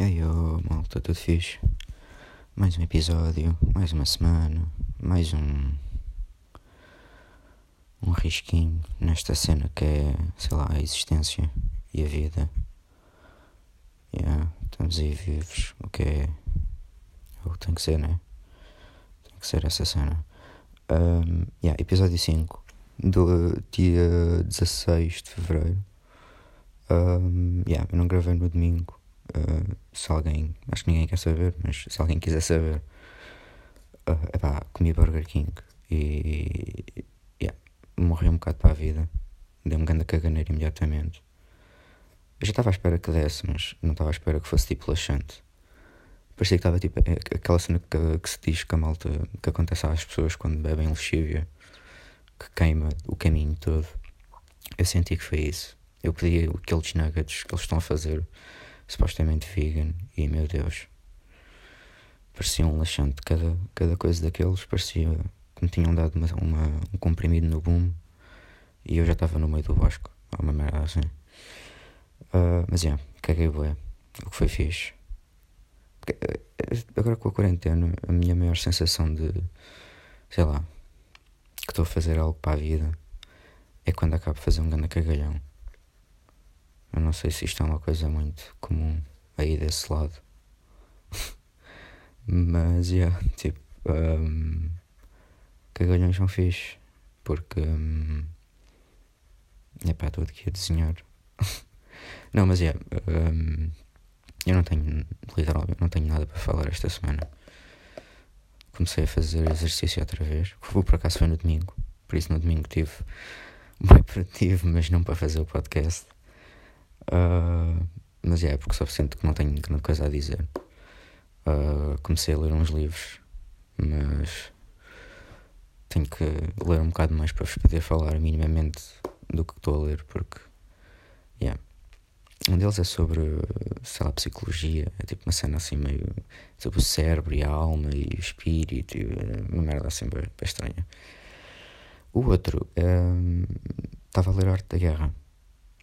E aí, oh, malta, tudo fixe? Mais um episódio, mais uma semana, mais um. um risquinho nesta cena que é, sei lá, a existência e a vida. Yeah, estamos aí vivos, o que é. o que tem que ser, né? Tem que ser essa cena. Um, yeah, episódio 5 do dia 16 de fevereiro. Um, yeah, eu não gravei no domingo. Uh, se alguém, acho que ninguém quer saber, mas se alguém quiser saber, uh, epá, comi Burger King e yeah, morri um bocado para a vida. Dei-me um grande caganeiro imediatamente. Eu já estava à espera que desse, mas não estava à espera que fosse tipo laxante. Parecia que estava tipo aquela cena que, que, se diz que a malta que acontece às pessoas quando bebem lexívia que queima o caminho todo. Eu senti que foi isso. Eu pedi aqueles nuggets que eles estão a fazer, supostamente vegan, e meu Deus, parecia um laxante. Cada, cada coisa daqueles parecia que me tinham dado uma, uma, um comprimido no boom e eu já estava no meio do bosque, uma merda assim. Uh, mas é, yeah, caguei bué, o que foi fixe. Porque, agora com a quarentena, a minha maior sensação de, sei lá, que estou a fazer algo para a vida é quando acabo de fazer um grande cagalhão. Eu não sei se isto é uma coisa muito comum aí desse lado. Mas, yeah, tipo, um, cagalhões são fixe. Porque, um, é pá, estou aqui a desenhar. não, mas, yeah, um, eu não tenho, literalmente, não tenho nada para falar esta semana comecei a fazer exercício outra vez. Vou por acaso foi no domingo, por isso no domingo tive bem produtivo, mas não para fazer o podcast. Uh, mas é, porque só sinto que não tenho grande coisa a dizer. Uh, comecei a ler uns livros, mas tenho que ler um bocado mais para vos poder falar minimamente do que estou a ler, porque yeah, um deles é sobre, sei lá, psicologia. É tipo uma cena assim meio sobre o cérebro e a alma e o espírito. E uma merda assim bem, bem estranha. O outro, estava um, a ler Arte da Guerra.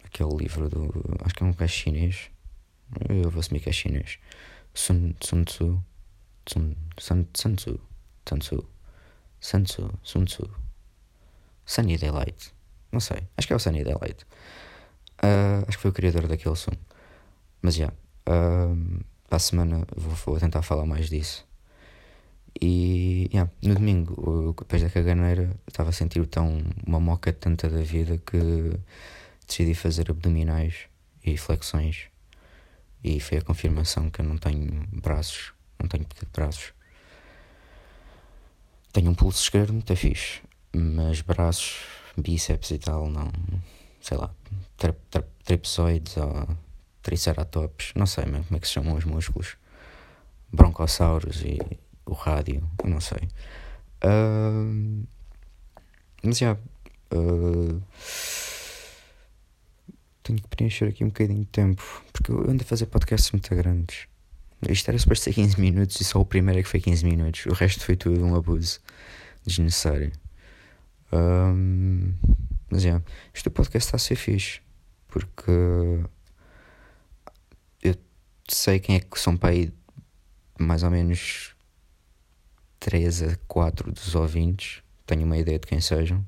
Aquele livro do. Acho que é um gajo chinês. Eu vou assumir que é chinês. Sun, Sun Tzu. Sun, Sun, Sun Tzu. Sun Tzu. Sun Tzu. Sun Tzu. Sunny Daylight. Não sei. Acho que é o Sunny Daylight. Uh, acho que foi o criador daquele som. Mas já, yeah, uh, para a semana vou, vou, tentar falar mais disso. E yeah, no domingo, depois da caganeira, estava a sentir tão uma moca tanta da vida que decidi fazer abdominais e flexões. E foi a confirmação que eu não tenho braços, não tenho braços. Tenho um pulso esquerdo muito fixe, mas braços, bíceps e tal, não sei lá, tri, tri, tripsoides ou triceratops, não sei mesmo como é que se chamam os músculos, broncossauros e o rádio, não sei. Uh, mas já. Uh, tenho que preencher aqui um bocadinho de tempo, porque eu ando a fazer podcasts muito grandes. Isto era suposto ser 15 minutos e só o primeiro é que foi 15 minutos. O resto foi tudo um abuso desnecessário. Um, mas é, este podcast está a ser fixe. Porque eu sei quem é que são para aí mais ou menos 3 a 4 dos ouvintes. Tenho uma ideia de quem sejam.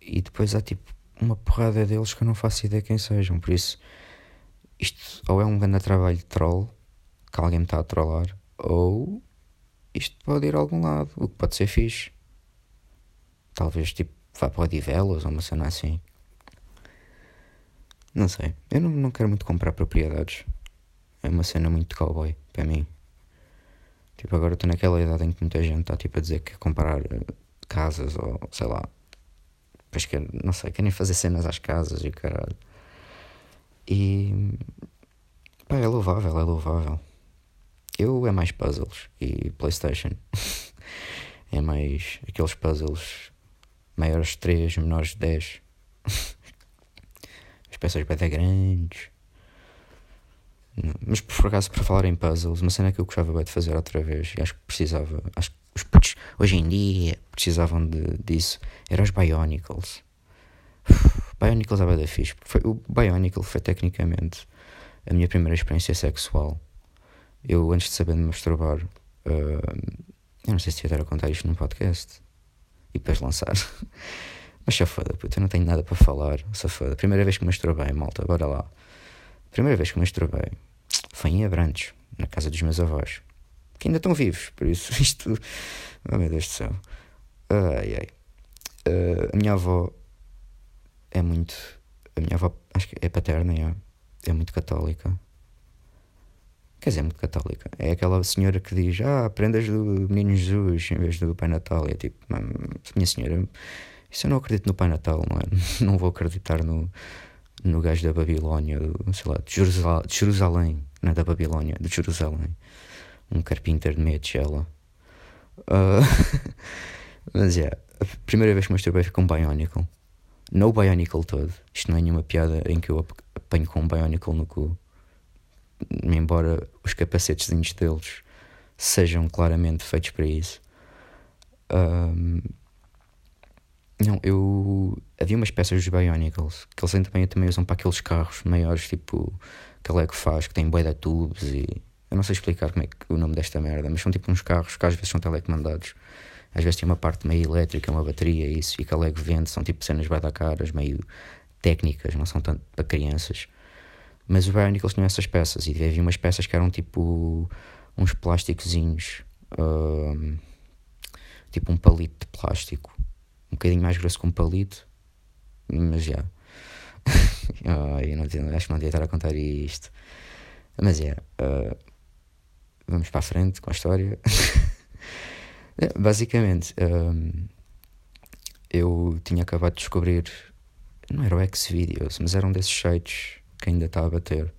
E depois há tipo uma porrada deles que eu não faço ideia de quem sejam. Por isso, isto ou é um grande trabalho de troll, que alguém me está a trollar, ou isto pode ir a algum lado, o que pode ser fixe. Talvez tipo vá para Odivelas ou uma cena assim. Não sei. Eu não, não quero muito comprar propriedades. É uma cena muito cowboy para mim. Tipo, agora estou naquela idade em que muita gente está tipo, a dizer que quer comprar eh, casas ou sei lá. Pois que, não sei, querem fazer cenas às casas e caralho. E. pá, é louvável, é louvável. Eu é mais puzzles e PlayStation. é mais aqueles puzzles maiores de 3, menores de 10. As peças bem grandes. Mas por acaso, para falar em puzzles, uma cena que eu gostava bem de fazer outra vez, e acho que precisava, acho que os putos hoje em dia precisavam de, disso, eram os Bionicles. Bionicles é bem da. Foi, o Bionicle foi tecnicamente a minha primeira experiência sexual. Eu, antes de saber me masturbar, uh, eu não sei se ia dar a contar isto num podcast e depois lançar. Mas safada, puta, eu não tenho nada para falar. Safada. Primeira vez que masturbei, malta, bora lá. Primeira vez que masturbei foi em Abrantes, na casa dos meus avós. Que ainda estão vivos, por isso isto. Oh meu Deus do céu. Ai ai. Uh, a minha avó é muito. A minha avó, acho que é paterna, é, é muito católica. Quer dizer, é muito católica. É aquela senhora que diz: Ah, prendas do Menino Jesus em vez do Pai Natal. E é tipo, minha senhora, isso eu não acredito no Pai Natal, não é? Não vou acreditar no, no gajo da Babilónia, sei lá, de de Jerusalém, não é da Babilónia, de Jerusalém. Um carpinter de meia. Uh, mas é, a primeira vez que masturbei foi com um Bionicle. Não o Bionicle todo. Isto não é nenhuma piada em que eu apanho com um Bionicle no cu. Embora os capacetes deles sejam claramente feitos para isso. Um, não, eu. Havia umas peças dos Bionicles que eles também, também usam para aqueles carros maiores, tipo. Que é que faz, que tem bué de tubos e. Eu não sei explicar como é que o nome desta merda, mas são tipo uns carros que às vezes são telecomandados. Às vezes tem uma parte meio elétrica, uma bateria e isso, e é que vende, são tipo cenas bada caras, meio técnicas, não são tanto para crianças. Mas os Bionicles tinham essas peças e havia umas peças que eram tipo uns plásticozinhos, um, tipo um palito de plástico um bocadinho mais grosso que um palito, mas já. oh, eu não, acho que não devia estar a contar isto. Mas é. Uh, vamos para a frente com a história. Basicamente, um, eu tinha acabado de descobrir. Não era o Xvideos, mas era um desses sites que ainda está a bater.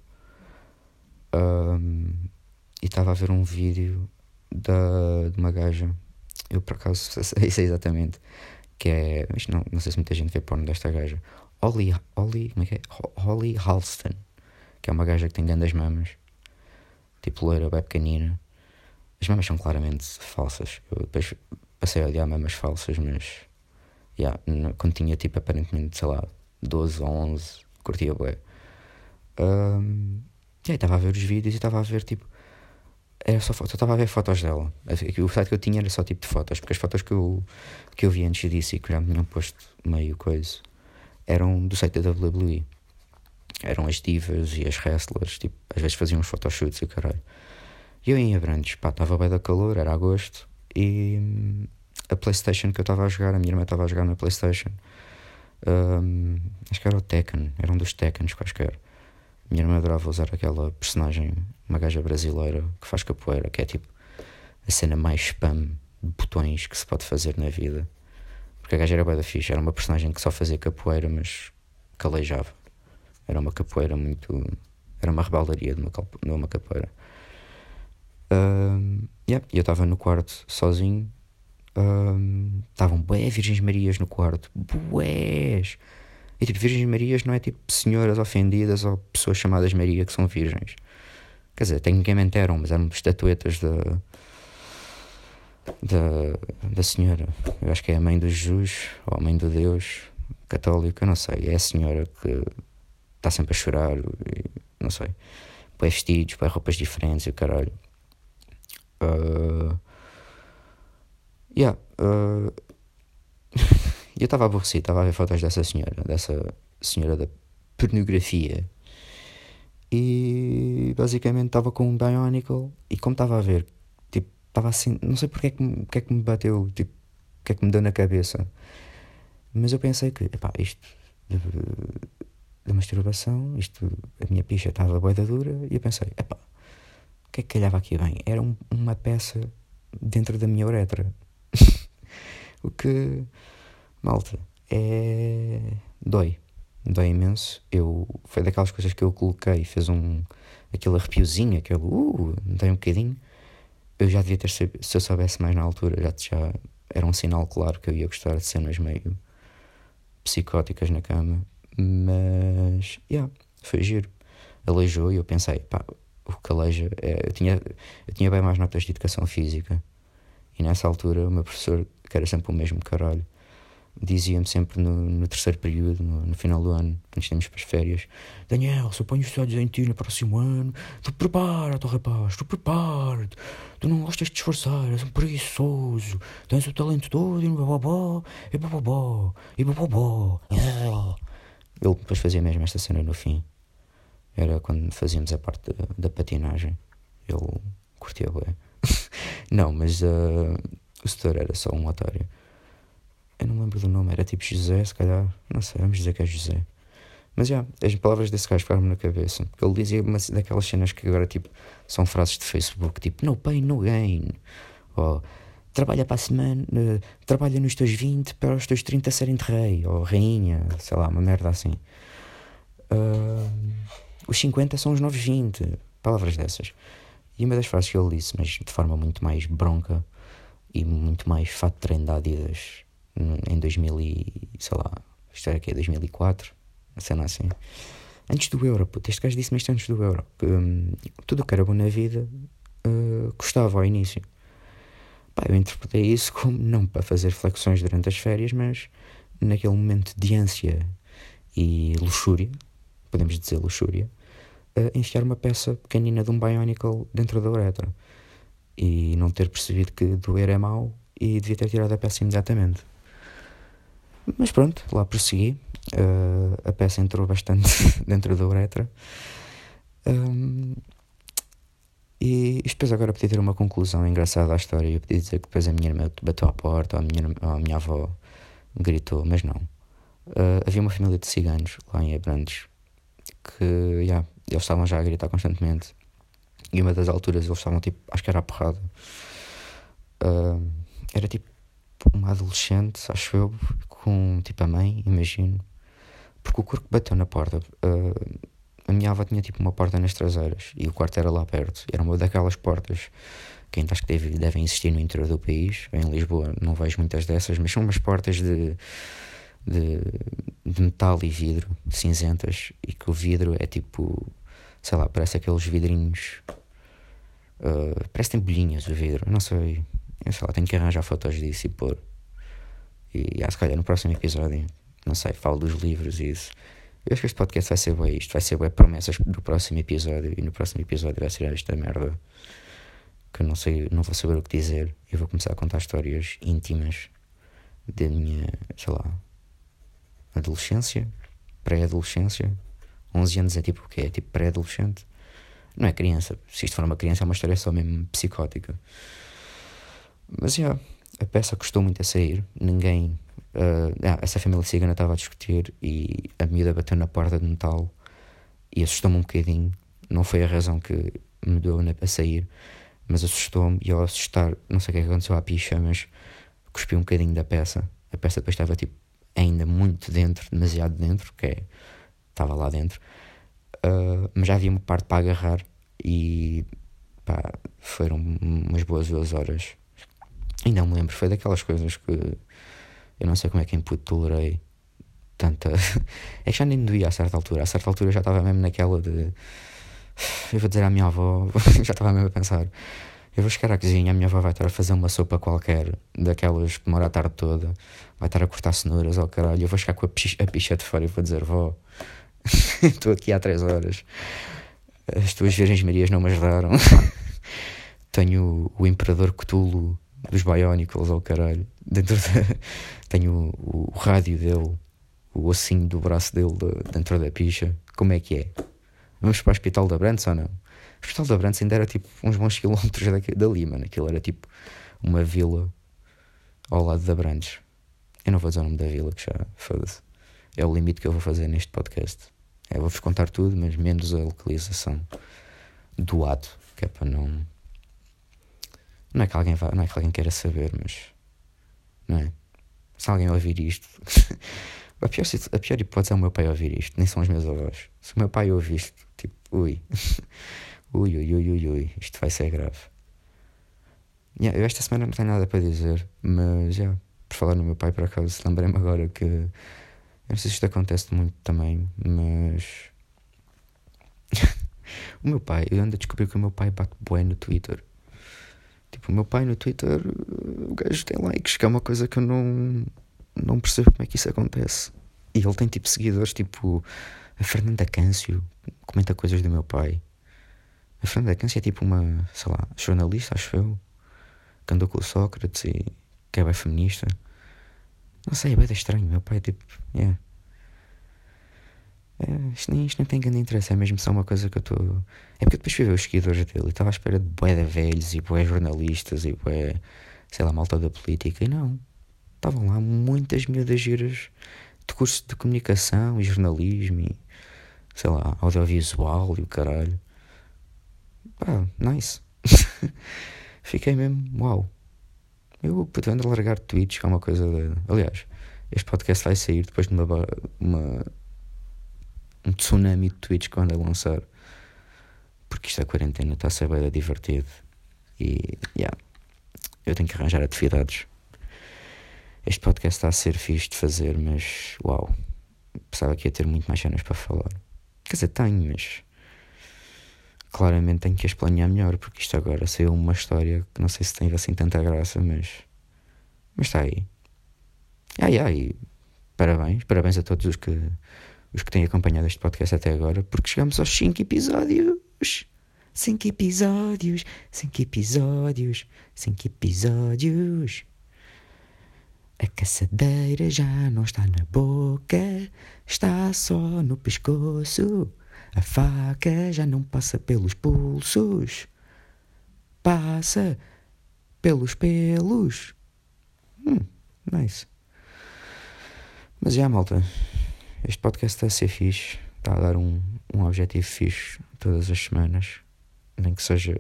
Um, e estava a ver um vídeo da, de uma gaja. Eu por acaso sei, exatamente que é. Não, não sei se muita gente vê porno desta gaja. Holly, Holly, como é que é? Holly Halston, que é uma gaja que tem grandes mamas, tipo loira, bem pequenina. As mamas são claramente falsas. Eu depois passei a odiar mamas falsas, mas. Yeah, quando tinha tipo aparentemente, sei lá, 12 ou 11, curtia bué. Um, e aí estava a ver os vídeos e estava a ver tipo era só fotos, eu estava a ver fotos dela. O site que eu tinha era só tipo de fotos, porque as fotos que eu, que eu vi antes disso e que já me tinham posto meio coisa eram do site da WWE. Eram as divas e as wrestlers, tipo, às vezes faziam uns photoshoots e caralho. E eu em Abrantes, pá, estava bem da calor, era agosto, e hum, a Playstation que eu estava a jogar, a minha irmã estava a jogar na Playstation, um, acho que era o Tekken, era um dos Tekkens quaisquer. Minha irmã adorava usar aquela personagem, uma gaja brasileira que faz capoeira, que é tipo a cena mais spam de botões que se pode fazer na vida. Porque a gaja era bem da ficha, era uma personagem que só fazia capoeira, mas calejava. Era uma capoeira muito. Era uma rebaldaria de uma, de uma capoeira. Um, yeah, eu estava no quarto sozinho. Estavam um, bué Virgens Marias no quarto. Bués! E tipo, Virgens Marias não é tipo senhoras ofendidas ou pessoas chamadas Maria que são virgens. Quer dizer, tecnicamente eram, mas eram estatuetas da, da, da senhora. Eu acho que é a mãe do Jesus ou a mãe do Deus católico, eu não sei. É a senhora que está sempre a chorar, não sei. Põe vestidos, põe roupas diferentes e o caralho. Uh, yeah. Uh, eu estava aborrecido, estava a ver fotos dessa senhora, dessa senhora da pornografia. E basicamente estava com um Bionicle e como estava a ver, tipo, estava assim, não sei porque é que, é que me bateu, tipo, o que é que me deu na cabeça. Mas eu pensei que, epá, isto da masturbação, isto, a minha picha estava boeda dura, e eu pensei, epá, o que é que calhava aqui bem? Era um, uma peça dentro da minha uretra. o que Malta, é. dói. Dói imenso. Eu... Foi daquelas coisas que eu coloquei, fez um. aquele arrepiozinho, aquele. uh, dói um bocadinho. Eu já devia ter. Se eu soubesse mais na altura, já, já era um sinal claro que eu ia gostar de cenas meio psicóticas na cama. Mas. yeah, foi giro. Aleijou e eu pensei, pá, o que aleija. É... eu, tinha, eu tinha bem mais notas de educação física. E nessa altura o meu professor, que era sempre o mesmo caralho dizia-me sempre no, no, terceiro período, no, no, final do ano, de irmos para as férias: Daniel, se eu ponho os olhos em ti no próximo ano, tu prepara-te, rapaz, tu prepara-te, tu não gostas de esforçar, és um preguiçoso, tens o talento todo e bababó, e bababó, e bababó. Ele depois fazia mesmo esta cena no fim. Era quando fazíamos a parte da, da patinagem. Ele curtia bem. não, mas uh, o setor era só um otário. Eu não lembro do nome, era tipo José, se calhar. Não sei, vamos dizer que é José. Mas já, as palavras desse gajo ficaram-me na cabeça. Ele dizia uma daquelas cenas que agora tipo são frases de Facebook, tipo no pain, no gain. Ou trabalha para a semana, uh, trabalha nos teus 20 para os teus 30 serem de rei ou rainha, sei lá, uma merda assim. Uh, os 50 são os novos 20, palavras dessas. E uma das frases que ele disse, mas de forma muito mais bronca e muito mais fato de treino de Adidas em 2000 e, sei lá, isto era aqui, 2004, a cena assim. Antes do euro, puto, este gajo disse-me isto antes do euro, que hum, tudo o que era bom na vida uh, custava ao início. Pá, eu interpretei isso como não para fazer flexões durante as férias, mas naquele momento de ânsia e luxúria, podemos dizer luxúria, uh, enfiar uma peça pequenina de um Bionicle dentro da uretra e não ter percebido que doer é mau e devia ter tirado a peça imediatamente. Mas pronto, lá prossegui. Uh, a peça entrou bastante dentro da uretra. Um, e isto depois agora podia ter uma conclusão engraçada à história. Eu podia dizer que depois a minha irmã bateu à porta, ou a minha, ou a minha avó gritou, mas não. Uh, havia uma família de ciganos lá em Abrantes que, yeah, eles estavam já a gritar constantemente. E uma das alturas eles estavam tipo, acho que era a porrada. Uh, era tipo uma adolescente, acho eu, com tipo a mãe, imagino. Porque o corpo bateu na porta. Uh, a minha avó tinha tipo uma porta nas traseiras e o quarto era lá perto. Era uma daquelas portas que ainda acho que deve, devem existir no interior do país. Em Lisboa não vejo muitas dessas, mas são umas portas de, de, de metal e vidro, cinzentas, e que o vidro é tipo, sei lá, parece aqueles vidrinhos. Uh, parece que tem bolhinhas o vidro, não sei. Eu sei lá, tenho que arranjar fotos disso e pôr. E ah, se calhar no próximo episódio, não sei, falo dos livros e isso. Eu acho que este podcast vai ser bem isto, vai ser bem promessas do próximo episódio. E no próximo episódio vai ser esta merda que eu não sei, não vou saber o que dizer. Eu vou começar a contar histórias íntimas da minha, sei lá, adolescência, pré-adolescência. 11 anos é tipo o quê? É tipo pré-adolescente. Não é criança. Se isto for uma criança, é uma história só mesmo psicótica. Mas, já, yeah, a peça custou muito a sair. Ninguém. Uh, essa família cigana estava a discutir e a miúda bateu na porta de metal e assustou-me um bocadinho. Não foi a razão que me deu a sair, mas assustou-me e ao assustar, não sei o que, é aconteceu à picha, mas cuspi um bocadinho da peça. A peça depois estava tipo ainda muito dentro, demasiado dentro, que é, estava lá dentro, uh, mas já havia uma parte para agarrar e pá, foram umas boas duas horas Ainda me lembro, foi daquelas coisas que eu não sei como é que em puto tolerei tanta. é que já nem doía a certa altura. A certa altura já estava mesmo naquela de. Eu vou dizer à minha avó, já estava mesmo a pensar. Eu vou chegar à cozinha, a minha avó vai estar a fazer uma sopa qualquer, daquelas que demora a tarde toda, vai estar a cortar cenouras ao caralho. Eu vou chegar com a picha, a picha de fora e vou dizer: Vó, estou aqui há três horas, as tuas Virgens Marias não me ajudaram. Tenho o Imperador Cthulhu dos Bionicles ao caralho. Dentro da, tenho o, o, rádio dele, o ossinho do braço dele de, dentro da picha. Como é que é? Vamos para o Hospital da Brantes ou não? O Hospital da Brantes ainda era tipo uns bons quilómetros dali, mano. Aquilo era tipo uma vila ao lado da Brantes. Eu não vou dizer o nome da vila, que já foda-se. É o limite que eu vou fazer neste podcast. É, vou-vos contar tudo, mas menos a localização do ato, que é para não não é que alguém vá, não é que alguém queira saber, mas. Não é? Se alguém ouvir isto. a, pior, a pior hipótese é o meu pai ouvir isto, nem são os meus avós. Se o meu pai ouvir isto, tipo, ui. ui, ui, ui, ui, ui, isto vai ser grave. Yeah, eu esta semana não tenho nada para dizer, mas yeah, por falar no meu pai, por acaso, lembrei-me agora que. Eu não sei se isto acontece muito também, mas. o meu pai, eu ando a descobrir que o meu pai bate bué no Twitter. Tipo, o meu pai no Twitter, o gajo tem likes, que é uma coisa que eu não, não percebo como é que isso acontece. E ele tem tipo seguidores, tipo a Fernanda Câncio comenta coisas do meu pai. A Fernanda Câncio é tipo uma, sei lá, jornalista, acho eu, que andou com o Sócrates e que é bem feminista. Não sei, é bem estranho. Meu pai, tipo, yeah. É, isto, nem, isto nem tem grande interesse, é mesmo só uma coisa que eu estou. É porque depois fui ver os seguidores dele e estava à espera de boé de velhos e boé jornalistas e boé, sei lá, malta da política. E não. Estavam lá muitas miúdas giras de curso de comunicação e jornalismo e, sei lá, audiovisual e o caralho. Pá, nice. Fiquei mesmo, uau. Eu pretendo largar tweets, que é uma coisa de... Aliás, este podcast vai sair depois de uma, uma um tsunami de tweets que eu a lançar. Porque isto é quarentena, está a ser bem divertido. E, yeah, eu tenho que arranjar atividades. Este podcast está a ser fixe de fazer, mas uau, pensava que ia ter muito mais cenas para falar. Quer dizer, tenho, mas claramente tenho que as planear melhor, porque isto agora saiu uma história que não sei se tem assim tanta graça, mas, mas está aí. Ai, ai, parabéns, parabéns a todos os que os que têm acompanhado este podcast até agora, porque chegamos aos 5 episódios. 5 episódios, 5 episódios, 5 episódios. A caçadeira já não está na boca, está só no pescoço. A faca já não passa pelos pulsos, passa pelos pelos. Hum, nice. Mas já, malta, este podcast está a ser fixe, está a dar um, um objetivo fixe todas as semanas, nem que seja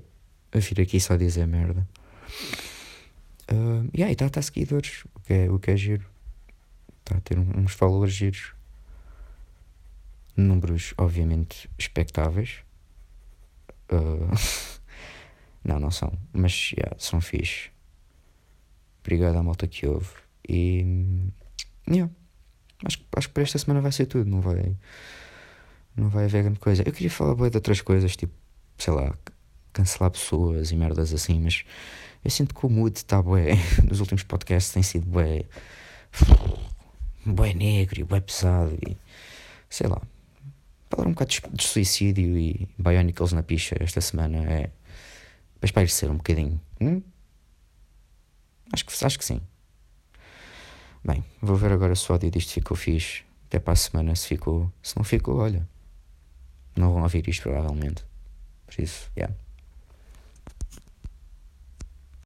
a vir aqui só dizer merda. Uh, e aí, está a ter seguidores, o que é, o que é giro. Está a ter uns followers giros. Números, obviamente, expectáveis. Uh, não, não são, mas yeah, são fixe. Obrigado à malta que ouve. E. Yeah. Acho, acho que para esta semana vai ser tudo, não vai. Não vai haver grande coisa. Eu queria falar de outras coisas, tipo, sei lá, cancelar pessoas e merdas assim, mas eu sinto que o mood está bué. Nos últimos podcasts tem sido bué. bué negro e bué pesado e. sei lá. Falar um bocado de, suicídio e Bionicles na picha esta semana é. para ser um bocadinho. Hum? Acho, que, acho que sim. Bem, vou ver agora se o áudio disto ficou fixe. Até para a semana, se ficou. Se não ficou, olha. Não vão ouvir isto provavelmente. Por isso, yeah.